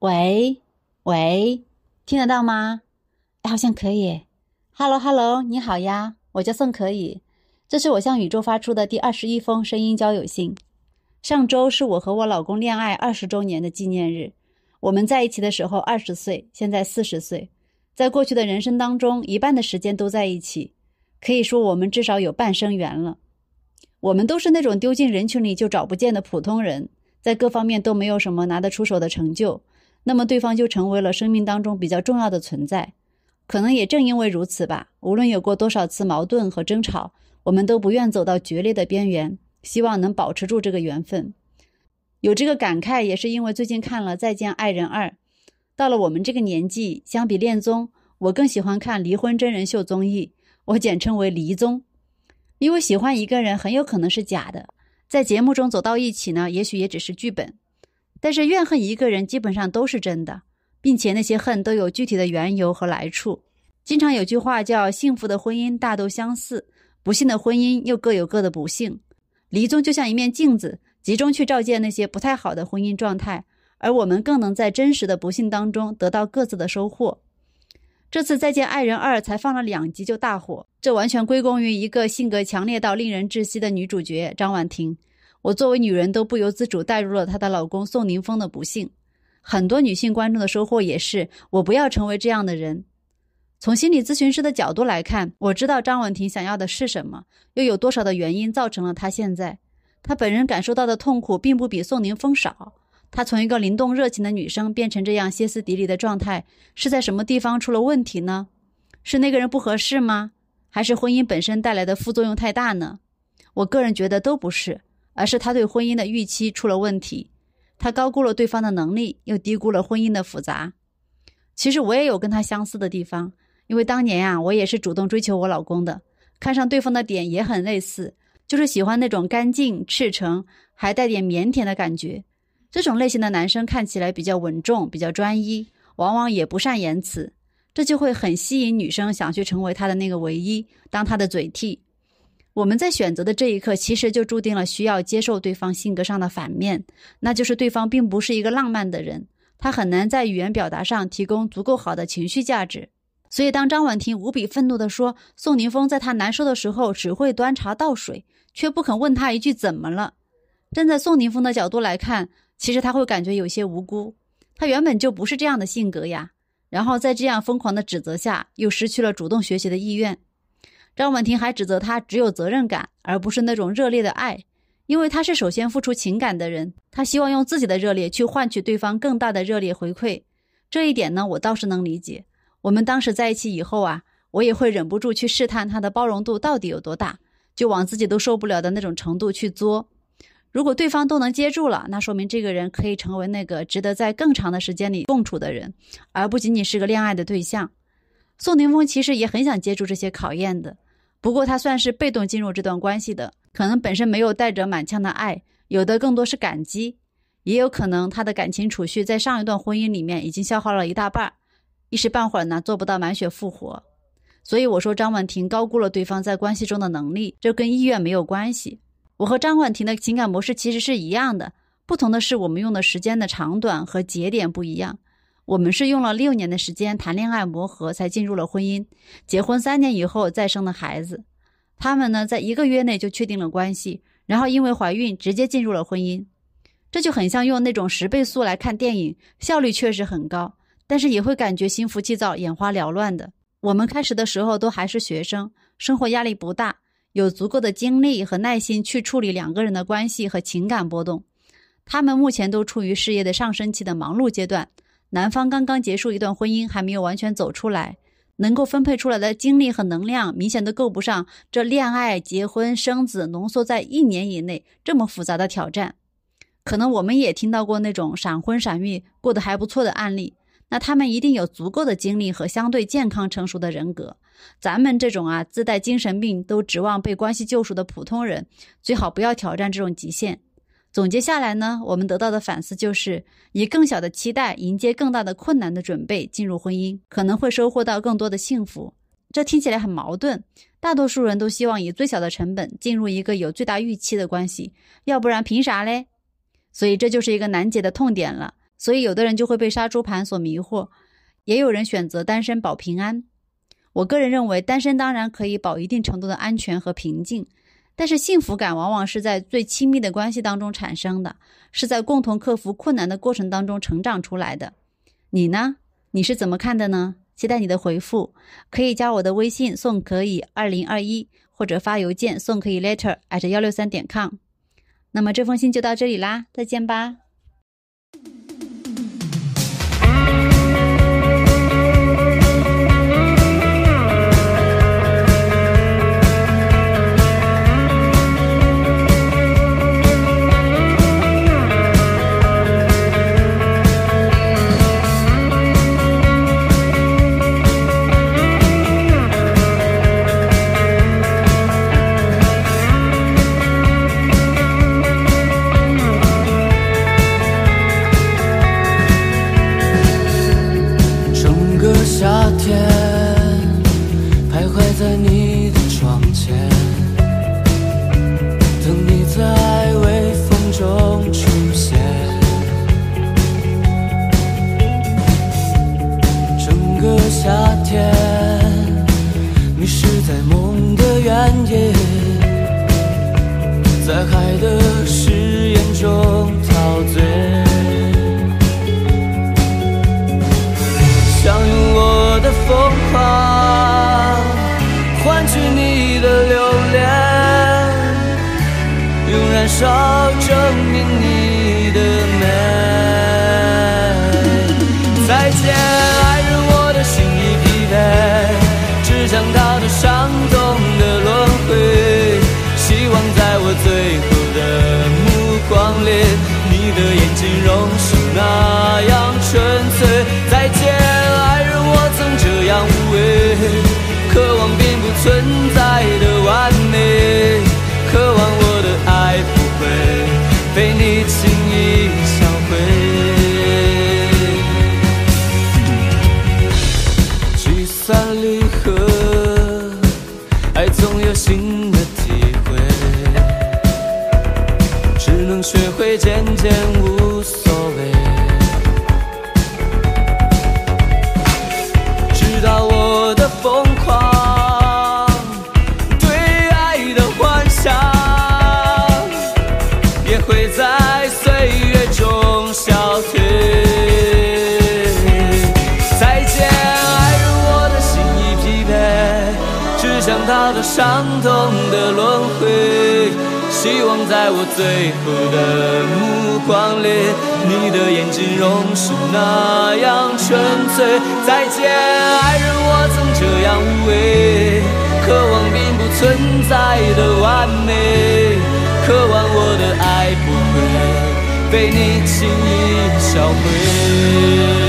喂，喂，听得到吗？哎，好像可以。Hello，Hello，你好呀，我叫宋可以。这是我向宇宙发出的第二十一封声音交友信。上周是我和我老公恋爱二十周年的纪念日。我们在一起的时候二十岁，现在四十岁，在过去的人生当中，一半的时间都在一起，可以说我们至少有半生缘了。我们都是那种丢进人群里就找不见的普通人，在各方面都没有什么拿得出手的成就。那么对方就成为了生命当中比较重要的存在，可能也正因为如此吧。无论有过多少次矛盾和争吵，我们都不愿走到决裂的边缘，希望能保持住这个缘分。有这个感慨，也是因为最近看了《再见爱人二》。到了我们这个年纪，相比恋综，我更喜欢看离婚真人秀综艺，我简称为“离综”。因为喜欢一个人很有可能是假的，在节目中走到一起呢，也许也只是剧本。但是怨恨一个人基本上都是真的，并且那些恨都有具体的缘由和来处。经常有句话叫“幸福的婚姻大都相似，不幸的婚姻又各有各的不幸”。离宗就像一面镜子，集中去照见那些不太好的婚姻状态，而我们更能在真实的不幸当中得到各自的收获。这次《再见爱人二》才放了两集就大火，这完全归功于一个性格强烈到令人窒息的女主角张婉婷。我作为女人都不由自主带入了她的老公宋宁峰的不幸，很多女性观众的收获也是我不要成为这样的人。从心理咨询师的角度来看，我知道张婉婷想要的是什么，又有多少的原因造成了她现在。她本人感受到的痛苦并不比宋宁峰少。她从一个灵动热情的女生变成这样歇斯底里的状态，是在什么地方出了问题呢？是那个人不合适吗？还是婚姻本身带来的副作用太大呢？我个人觉得都不是。而是他对婚姻的预期出了问题，他高估了对方的能力，又低估了婚姻的复杂。其实我也有跟他相似的地方，因为当年呀，我也是主动追求我老公的，看上对方的点也很类似，就是喜欢那种干净、赤诚，还带点腼腆的感觉。这种类型的男生看起来比较稳重、比较专一，往往也不善言辞，这就会很吸引女生想去成为他的那个唯一，当他的嘴替。我们在选择的这一刻，其实就注定了需要接受对方性格上的反面，那就是对方并不是一个浪漫的人，他很难在语言表达上提供足够好的情绪价值。所以，当张婉婷无比愤怒地说宋宁峰在他难受的时候只会端茶倒水，却不肯问他一句怎么了，站在宋宁峰的角度来看，其实他会感觉有些无辜，他原本就不是这样的性格呀。然后在这样疯狂的指责下，又失去了主动学习的意愿。张婉婷还指责他只有责任感，而不是那种热烈的爱，因为他是首先付出情感的人，他希望用自己的热烈去换取对方更大的热烈回馈。这一点呢，我倒是能理解。我们当时在一起以后啊，我也会忍不住去试探他的包容度到底有多大，就往自己都受不了的那种程度去作。如果对方都能接住了，那说明这个人可以成为那个值得在更长的时间里共处的人，而不仅仅是个恋爱的对象。宋宁峰其实也很想接住这些考验的。不过他算是被动进入这段关系的，可能本身没有带着满腔的爱，有的更多是感激，也有可能他的感情储蓄在上一段婚姻里面已经消耗了一大半，一时半会儿呢做不到满血复活。所以我说张婉婷高估了对方在关系中的能力，这跟意愿没有关系。我和张婉婷的情感模式其实是一样的，不同的是我们用的时间的长短和节点不一样。我们是用了六年的时间谈恋爱磨合，才进入了婚姻。结婚三年以后再生的孩子，他们呢在一个月内就确定了关系，然后因为怀孕直接进入了婚姻。这就很像用那种十倍速来看电影，效率确实很高，但是也会感觉心浮气躁、眼花缭乱的。我们开始的时候都还是学生，生活压力不大，有足够的精力和耐心去处理两个人的关系和情感波动。他们目前都处于事业的上升期的忙碌阶段。男方刚刚结束一段婚姻，还没有完全走出来，能够分配出来的精力和能量，明显都够不上这恋爱、结婚、生子浓缩在一年以内这么复杂的挑战。可能我们也听到过那种闪婚闪育过得还不错的案例，那他们一定有足够的精力和相对健康成熟的人格。咱们这种啊自带精神病都指望被关系救赎的普通人，最好不要挑战这种极限。总结下来呢，我们得到的反思就是以更小的期待迎接更大的困难的准备进入婚姻，可能会收获到更多的幸福。这听起来很矛盾，大多数人都希望以最小的成本进入一个有最大预期的关系，要不然凭啥嘞？所以这就是一个难解的痛点了。所以有的人就会被杀猪盘所迷惑，也有人选择单身保平安。我个人认为，单身当然可以保一定程度的安全和平静，但是幸福感往往是在最亲密的关系当中产生的，是在共同克服困难的过程当中成长出来的。你呢？你是怎么看的呢？期待你的回复，可以加我的微信宋可以二零二一，或者发邮件送可以 letter at 幺六三点 com。那么这封信就到这里啦，再见吧。渴望并不存在的完美，渴望我的爱不会。被你轻易销毁，聚散离合，爱总有新的体会，只能学会渐渐无所会在岁月中消退。再见，爱人，我的心已疲惫，只想逃脱伤痛的轮回，希望在我最后的目光里，你的眼睛仍是那样纯粹。再见，爱人，我曾这样无畏，渴望并不存在的完美，渴望我的爱不会被你轻易销毁。